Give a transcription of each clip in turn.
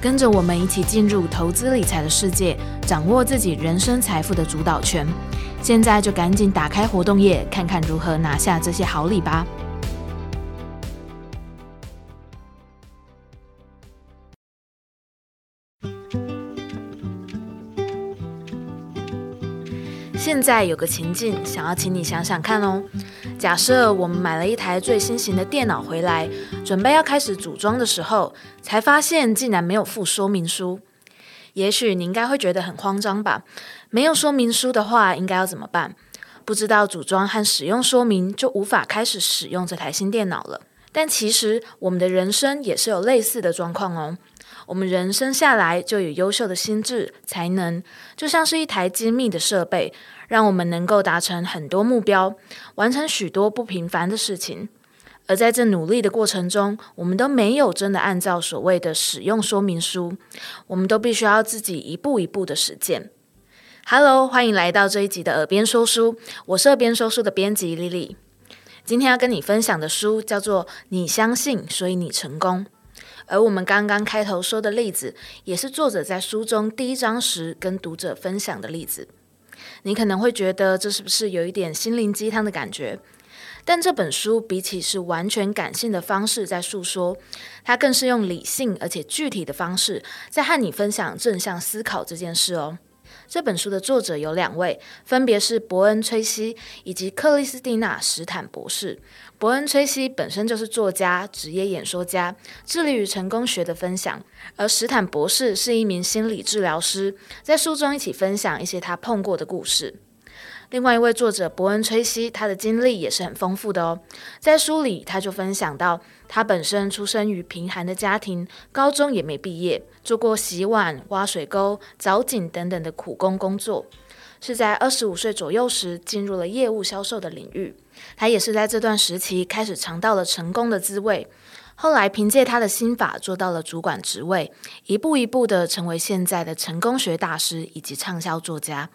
跟着我们一起进入投资理财的世界，掌握自己人生财富的主导权。现在就赶紧打开活动页，看看如何拿下这些好礼吧。现在有个情境，想要请你想想看哦。假设我们买了一台最新型的电脑回来，准备要开始组装的时候，才发现竟然没有附说明书。也许你应该会觉得很慌张吧？没有说明书的话，应该要怎么办？不知道组装和使用说明，就无法开始使用这台新电脑了。但其实我们的人生也是有类似的状况哦。我们人生下来就有优秀的心智才能，就像是一台精密的设备，让我们能够达成很多目标，完成许多不平凡的事情。而在这努力的过程中，我们都没有真的按照所谓的使用说明书，我们都必须要自己一步一步的实践。Hello，欢迎来到这一集的耳边说书，我是耳边说书的编辑 Lily。今天要跟你分享的书叫做《你相信，所以你成功》。而我们刚刚开头说的例子，也是作者在书中第一章时跟读者分享的例子。你可能会觉得这是不是有一点心灵鸡汤的感觉？但这本书比起是完全感性的方式在诉说，它更是用理性而且具体的方式在和你分享正向思考这件事哦。这本书的作者有两位，分别是伯恩·崔西以及克里斯蒂娜·史坦博士。伯恩·崔西本身就是作家、职业演说家，致力于成功学的分享；而史坦博士是一名心理治疗师，在书中一起分享一些他碰过的故事。另外一位作者伯恩·崔西，他的经历也是很丰富的哦。在书里，他就分享到，他本身出生于贫寒的家庭，高中也没毕业，做过洗碗、挖水沟、凿井等等的苦工工作，是在二十五岁左右时进入了业务销售的领域。他也是在这段时期开始尝到了成功的滋味，后来凭借他的心法做到了主管职位，一步一步的成为现在的成功学大师以及畅销作家。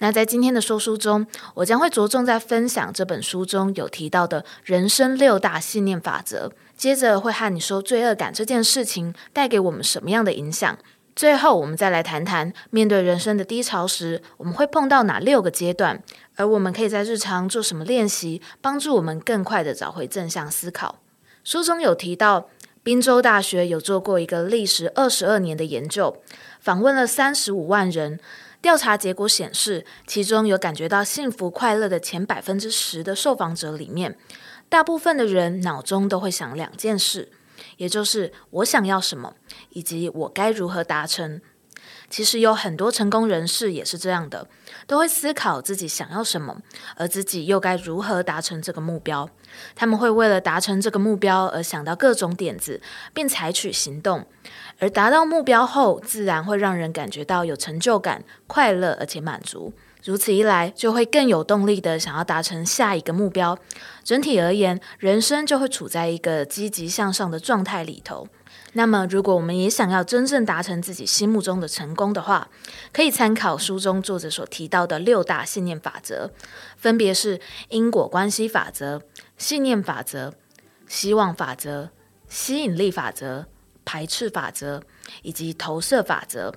那在今天的说书中，我将会着重在分享这本书中有提到的人生六大信念法则，接着会和你说罪恶感这件事情带给我们什么样的影响。最后，我们再来谈谈面对人生的低潮时，我们会碰到哪六个阶段，而我们可以在日常做什么练习，帮助我们更快地找回正向思考。书中有提到，宾州大学有做过一个历时二十二年的研究，访问了三十五万人。调查结果显示，其中有感觉到幸福快乐的前百分之十的受访者里面，大部分的人脑中都会想两件事，也就是我想要什么，以及我该如何达成。其实有很多成功人士也是这样的，都会思考自己想要什么，而自己又该如何达成这个目标。他们会为了达成这个目标而想到各种点子，并采取行动。而达到目标后，自然会让人感觉到有成就感、快乐而且满足。如此一来，就会更有动力的想要达成下一个目标。整体而言，人生就会处在一个积极向上的状态里头。那么，如果我们也想要真正达成自己心目中的成功的话，可以参考书中作者所提到的六大信念法则，分别是因果关系法则、信念法则、希望法则、吸引力法则。排斥法则以及投射法则，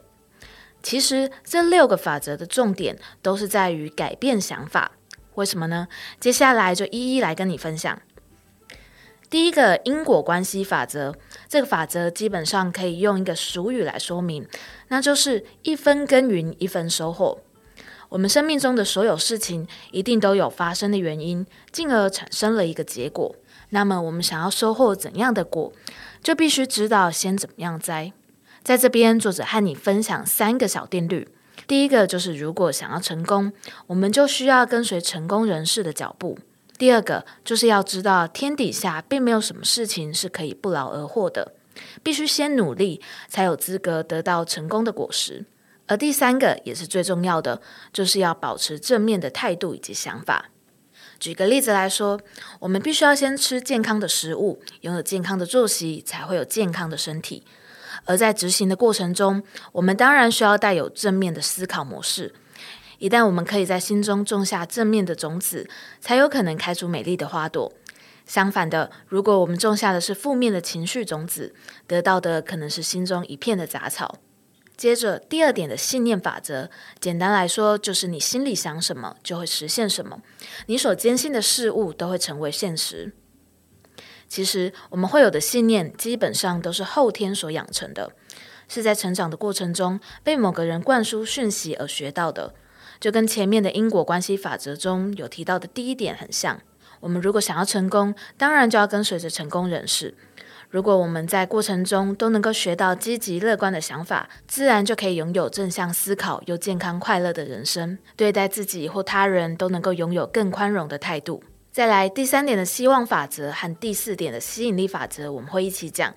其实这六个法则的重点都是在于改变想法。为什么呢？接下来就一一来跟你分享。第一个因果关系法则，这个法则基本上可以用一个俗语来说明，那就是一分耕耘一分收获。我们生命中的所有事情一定都有发生的原因，进而产生了一个结果。那么我们想要收获怎样的果，就必须知道先怎么样栽。在这边，作者和你分享三个小定律。第一个就是，如果想要成功，我们就需要跟随成功人士的脚步。第二个就是要知道，天底下并没有什么事情是可以不劳而获的，必须先努力，才有资格得到成功的果实。而第三个也是最重要的，就是要保持正面的态度以及想法。举个例子来说，我们必须要先吃健康的食物，拥有健康的作息，才会有健康的身体。而在执行的过程中，我们当然需要带有正面的思考模式。一旦我们可以在心中种下正面的种子，才有可能开出美丽的花朵。相反的，如果我们种下的是负面的情绪种子，得到的可能是心中一片的杂草。接着，第二点的信念法则，简单来说，就是你心里想什么，就会实现什么。你所坚信的事物，都会成为现实。其实我们会有的信念，基本上都是后天所养成的，是在成长的过程中被某个人灌输讯息而学到的，就跟前面的因果关系法则中有提到的第一点很像。我们如果想要成功，当然就要跟随着成功人士。如果我们在过程中都能够学到积极乐观的想法，自然就可以拥有正向思考又健康快乐的人生，对待自己或他人都能够拥有更宽容的态度。再来第三点的希望法则和第四点的吸引力法则，我们会一起讲，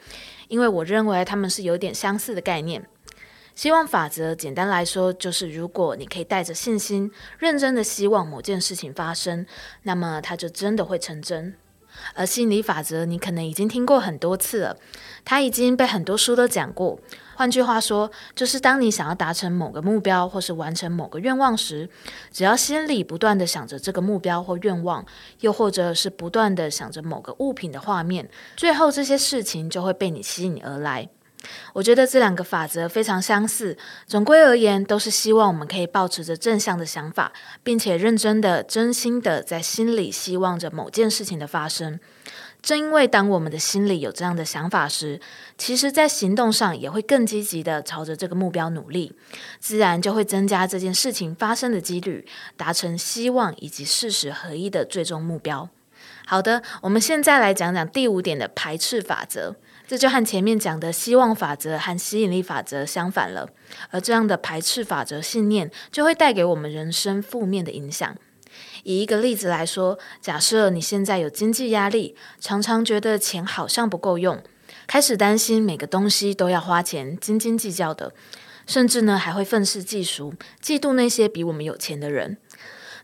因为我认为他们是有点相似的概念。希望法则简单来说，就是如果你可以带着信心，认真的希望某件事情发生，那么它就真的会成真。而心理法则，你可能已经听过很多次了，它已经被很多书都讲过。换句话说，就是当你想要达成某个目标或是完成某个愿望时，只要心里不断地想着这个目标或愿望，又或者是不断地想着某个物品的画面，最后这些事情就会被你吸引而来。我觉得这两个法则非常相似，总归而言，都是希望我们可以保持着正向的想法，并且认真的、真心的在心里希望着某件事情的发生。正因为当我们的心里有这样的想法时，其实在行动上也会更积极的朝着这个目标努力，自然就会增加这件事情发生的几率，达成希望以及事实合一的最终目标。好的，我们现在来讲讲第五点的排斥法则。这就和前面讲的希望法则和吸引力法则相反了，而这样的排斥法则信念就会带给我们人生负面的影响。以一个例子来说，假设你现在有经济压力，常常觉得钱好像不够用，开始担心每个东西都要花钱，斤斤计较的，甚至呢还会愤世嫉俗，嫉妒那些比我们有钱的人。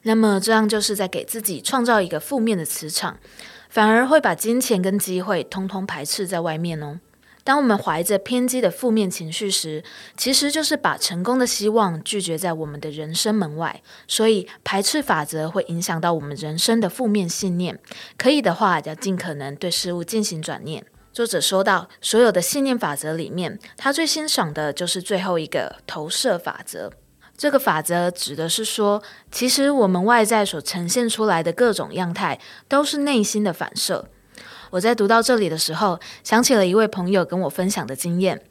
那么这样就是在给自己创造一个负面的磁场。反而会把金钱跟机会通通排斥在外面哦。当我们怀着偏激的负面情绪时，其实就是把成功的希望拒绝在我们的人生门外。所以排斥法则会影响到我们人生的负面信念。可以的话，要尽可能对事物进行转念。作者说到，所有的信念法则里面，他最欣赏的就是最后一个投射法则。这个法则指的是说，其实我们外在所呈现出来的各种样态，都是内心的反射。我在读到这里的时候，想起了一位朋友跟我分享的经验。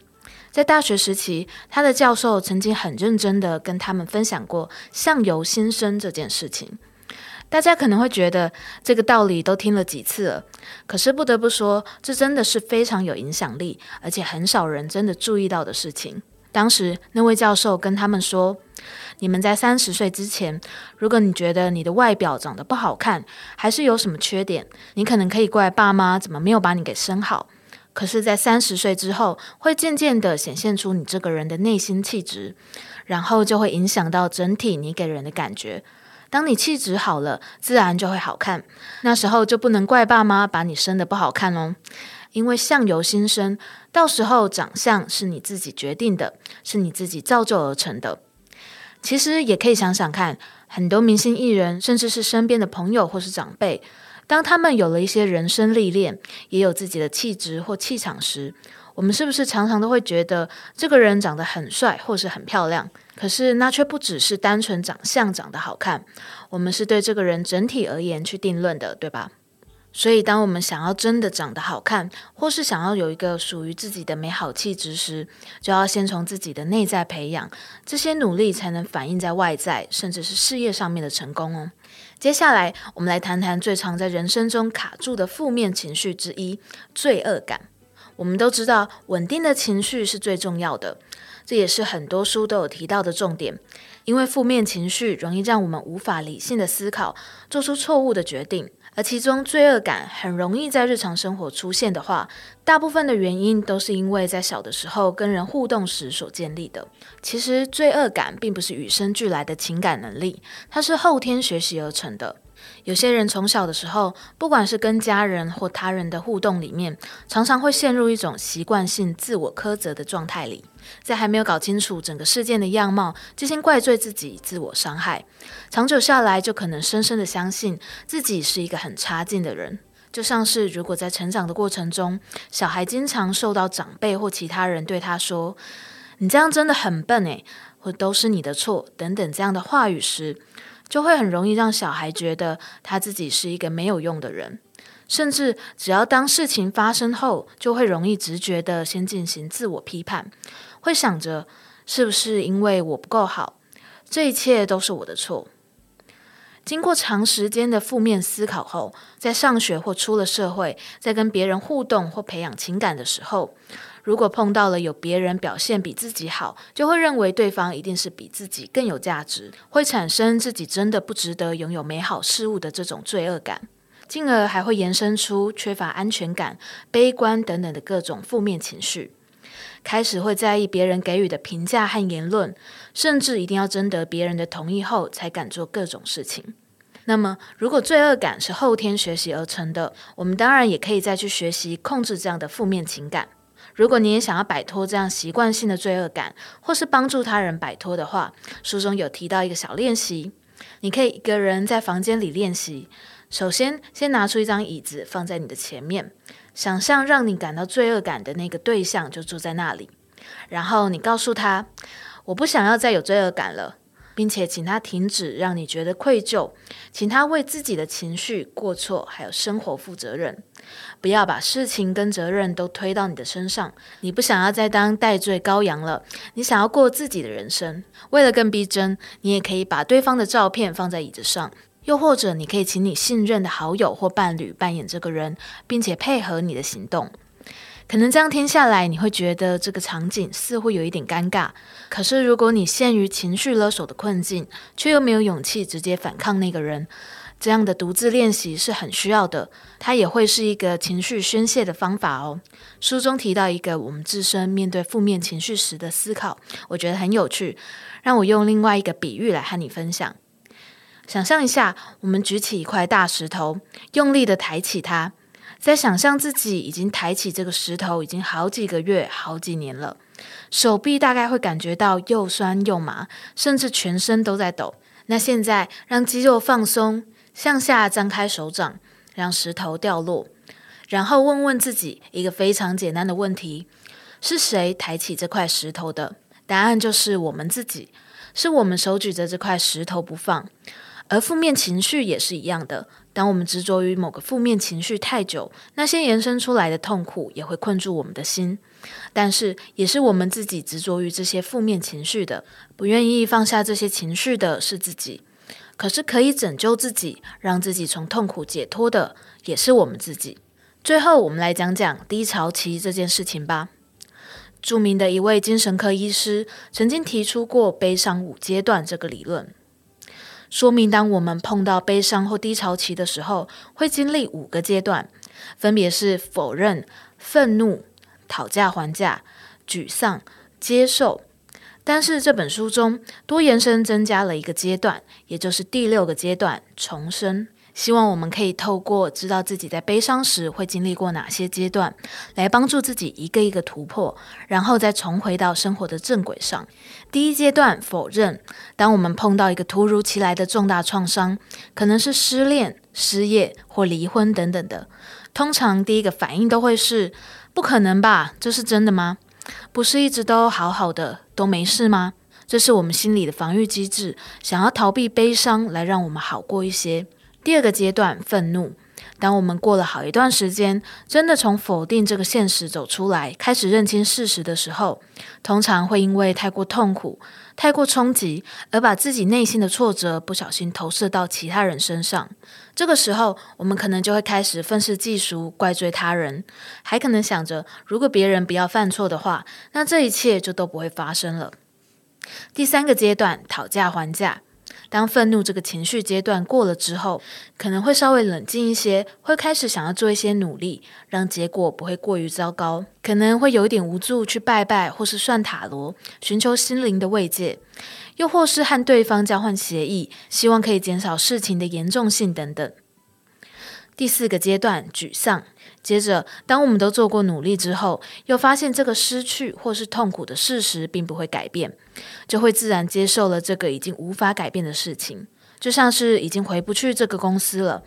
在大学时期，他的教授曾经很认真地跟他们分享过“相由心生”这件事情。大家可能会觉得这个道理都听了几次了，可是不得不说，这真的是非常有影响力，而且很少人真的注意到的事情。当时那位教授跟他们说：“你们在三十岁之前，如果你觉得你的外表长得不好看，还是有什么缺点，你可能可以怪爸妈怎么没有把你给生好。可是，在三十岁之后，会渐渐的显现出你这个人的内心气质，然后就会影响到整体你给人的感觉。当你气质好了，自然就会好看。那时候就不能怪爸妈把你生得不好看哦。”因为相由心生，到时候长相是你自己决定的，是你自己造就而成的。其实也可以想想看，很多明星艺人，甚至是身边的朋友或是长辈，当他们有了一些人生历练，也有自己的气质或气场时，我们是不是常常都会觉得这个人长得很帅或是很漂亮？可是那却不只是单纯长相长得好看，我们是对这个人整体而言去定论的，对吧？所以，当我们想要真的长得好看，或是想要有一个属于自己的美好气质时，就要先从自己的内在培养，这些努力才能反映在外在，甚至是事业上面的成功哦。接下来，我们来谈谈最常在人生中卡住的负面情绪之一——罪恶感。我们都知道，稳定的情绪是最重要的，这也是很多书都有提到的重点。因为负面情绪容易让我们无法理性的思考，做出错误的决定。而其中罪恶感很容易在日常生活出现的话，大部分的原因都是因为在小的时候跟人互动时所建立的。其实罪恶感并不是与生俱来的情感能力，它是后天学习而成的。有些人从小的时候，不管是跟家人或他人的互动里面，常常会陷入一种习惯性自我苛责的状态里，在还没有搞清楚整个事件的样貌，就先怪罪自己，自我伤害，长久下来就可能深深的相信自己是一个很差劲的人。就像是如果在成长的过程中，小孩经常受到长辈或其他人对他说：“你这样真的很笨诶，或都是你的错”等等这样的话语时，就会很容易让小孩觉得他自己是一个没有用的人，甚至只要当事情发生后，就会容易直觉地先进行自我批判，会想着是不是因为我不够好，这一切都是我的错。经过长时间的负面思考后，在上学或出了社会，在跟别人互动或培养情感的时候，如果碰到了有别人表现比自己好，就会认为对方一定是比自己更有价值，会产生自己真的不值得拥有美好事物的这种罪恶感，进而还会延伸出缺乏安全感、悲观等等的各种负面情绪，开始会在意别人给予的评价和言论，甚至一定要征得别人的同意后才敢做各种事情。那么，如果罪恶感是后天学习而成的，我们当然也可以再去学习控制这样的负面情感。如果你也想要摆脱这样习惯性的罪恶感，或是帮助他人摆脱的话，书中有提到一个小练习，你可以一个人在房间里练习。首先，先拿出一张椅子放在你的前面，想象让你感到罪恶感的那个对象就坐在那里，然后你告诉他：“我不想要再有罪恶感了。”并且请他停止让你觉得愧疚，请他为自己的情绪、过错还有生活负责任，不要把事情跟责任都推到你的身上。你不想要再当代罪羔羊了，你想要过自己的人生。为了更逼真，你也可以把对方的照片放在椅子上，又或者你可以请你信任的好友或伴侣扮演这个人，并且配合你的行动。可能这样听下来，你会觉得这个场景似乎有一点尴尬。可是，如果你陷于情绪勒索的困境，却又没有勇气直接反抗那个人，这样的独自练习是很需要的。它也会是一个情绪宣泄的方法哦。书中提到一个我们自身面对负面情绪时的思考，我觉得很有趣。让我用另外一个比喻来和你分享。想象一下，我们举起一块大石头，用力的抬起它。在想象自己已经抬起这个石头已经好几个月、好几年了，手臂大概会感觉到又酸又麻，甚至全身都在抖。那现在让肌肉放松，向下张开手掌，让石头掉落，然后问问自己一个非常简单的问题：是谁抬起这块石头的？答案就是我们自己，是我们手举着这块石头不放。而负面情绪也是一样的。当我们执着于某个负面情绪太久，那些延伸出来的痛苦也会困住我们的心。但是，也是我们自己执着于这些负面情绪的，不愿意放下这些情绪的是自己。可是，可以拯救自己，让自己从痛苦解脱的，也是我们自己。最后，我们来讲讲低潮期这件事情吧。著名的一位精神科医师曾经提出过悲伤五阶段这个理论。说明，当我们碰到悲伤或低潮期的时候，会经历五个阶段，分别是否认、愤怒、讨价还价、沮丧、接受。但是这本书中多延伸增加了一个阶段，也就是第六个阶段——重生。希望我们可以透过知道自己在悲伤时会经历过哪些阶段，来帮助自己一个一个突破，然后再重回到生活的正轨上。第一阶段，否认。当我们碰到一个突如其来的重大创伤，可能是失恋、失业或离婚等等的，通常第一个反应都会是：不可能吧？这是真的吗？不是一直都好好的，都没事吗？这是我们心理的防御机制，想要逃避悲伤，来让我们好过一些。第二个阶段，愤怒。当我们过了好一段时间，真的从否定这个现实走出来，开始认清事实的时候，通常会因为太过痛苦、太过冲击，而把自己内心的挫折不小心投射到其他人身上。这个时候，我们可能就会开始愤世嫉俗、怪罪他人，还可能想着，如果别人不要犯错的话，那这一切就都不会发生了。第三个阶段，讨价还价。当愤怒这个情绪阶段过了之后，可能会稍微冷静一些，会开始想要做一些努力，让结果不会过于糟糕。可能会有一点无助，去拜拜或是算塔罗，寻求心灵的慰藉，又或是和对方交换协议，希望可以减少事情的严重性等等。第四个阶段，沮丧。接着，当我们都做过努力之后，又发现这个失去或是痛苦的事实并不会改变，就会自然接受了这个已经无法改变的事情，就像是已经回不去这个公司了，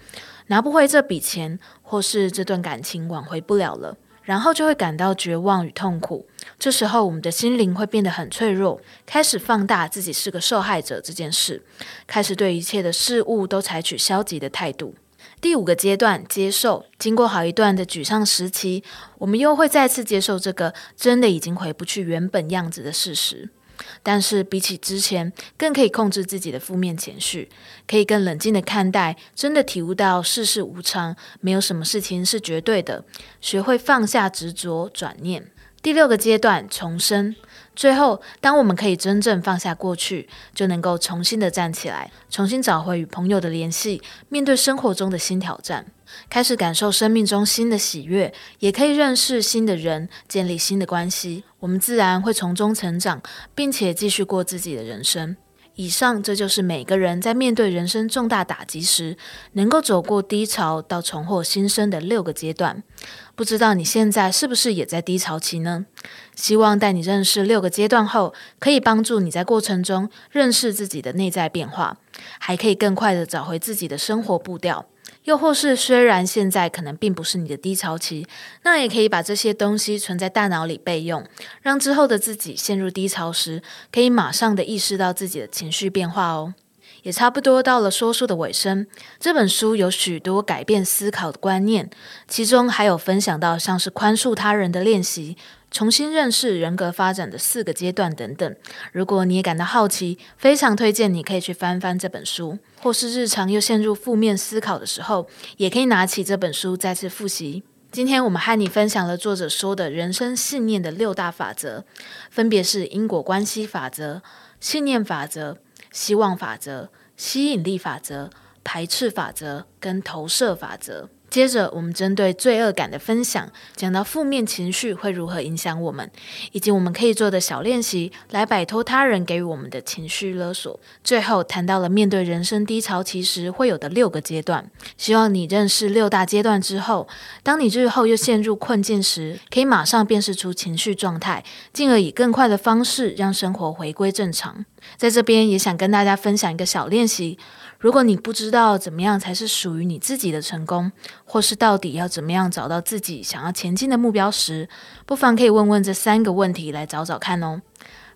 拿不回这笔钱，或是这段感情挽回不了了，然后就会感到绝望与痛苦。这时候，我们的心灵会变得很脆弱，开始放大自己是个受害者这件事，开始对一切的事物都采取消极的态度。第五个阶段，接受。经过好一段的沮丧时期，我们又会再次接受这个真的已经回不去原本样子的事实。但是比起之前，更可以控制自己的负面情绪，可以更冷静地看待，真的体悟到世事无常，没有什么事情是绝对的，学会放下执着，转念。第六个阶段，重生。最后，当我们可以真正放下过去，就能够重新的站起来，重新找回与朋友的联系，面对生活中的新挑战，开始感受生命中新的喜悦，也可以认识新的人，建立新的关系。我们自然会从中成长，并且继续过自己的人生。以上，这就是每个人在面对人生重大打击时，能够走过低潮到重获新生的六个阶段。不知道你现在是不是也在低潮期呢？希望带你认识六个阶段后，可以帮助你在过程中认识自己的内在变化，还可以更快的找回自己的生活步调。又或是，虽然现在可能并不是你的低潮期，那也可以把这些东西存在大脑里备用，让之后的自己陷入低潮时，可以马上的意识到自己的情绪变化哦。也差不多到了说书的尾声，这本书有许多改变思考的观念，其中还有分享到像是宽恕他人的练习。重新认识人格发展的四个阶段等等。如果你也感到好奇，非常推荐你可以去翻翻这本书，或是日常又陷入负面思考的时候，也可以拿起这本书再次复习。今天我们和你分享了作者说的人生信念的六大法则，分别是因果关系法则、信念法则、希望法则、吸引力法则、排斥法则跟投射法则。接着，我们针对罪恶感的分享，讲到负面情绪会如何影响我们，以及我们可以做的小练习来摆脱他人给予我们的情绪勒索。最后，谈到了面对人生低潮期时会有的六个阶段。希望你认识六大阶段之后，当你日后又陷入困境时，可以马上辨识出情绪状态，进而以更快的方式让生活回归正常。在这边也想跟大家分享一个小练习。如果你不知道怎么样才是属于你自己的成功，或是到底要怎么样找到自己想要前进的目标时，不妨可以问问这三个问题来找找看哦。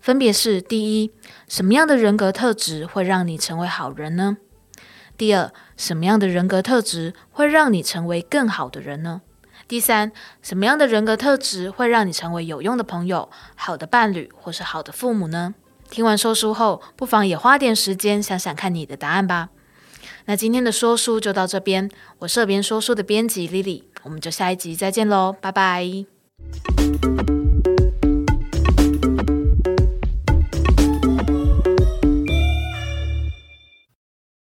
分别是：第一，什么样的人格特质会让你成为好人呢？第二，什么样的人格特质会让你成为更好的人呢？第三，什么样的人格特质会让你成为有用的朋友、好的伴侣或是好的父母呢？听完说书后，不妨也花点时间想想看你的答案吧。那今天的说书就到这边，我是边说书的编辑 Lily，我们就下一集再见喽，拜拜。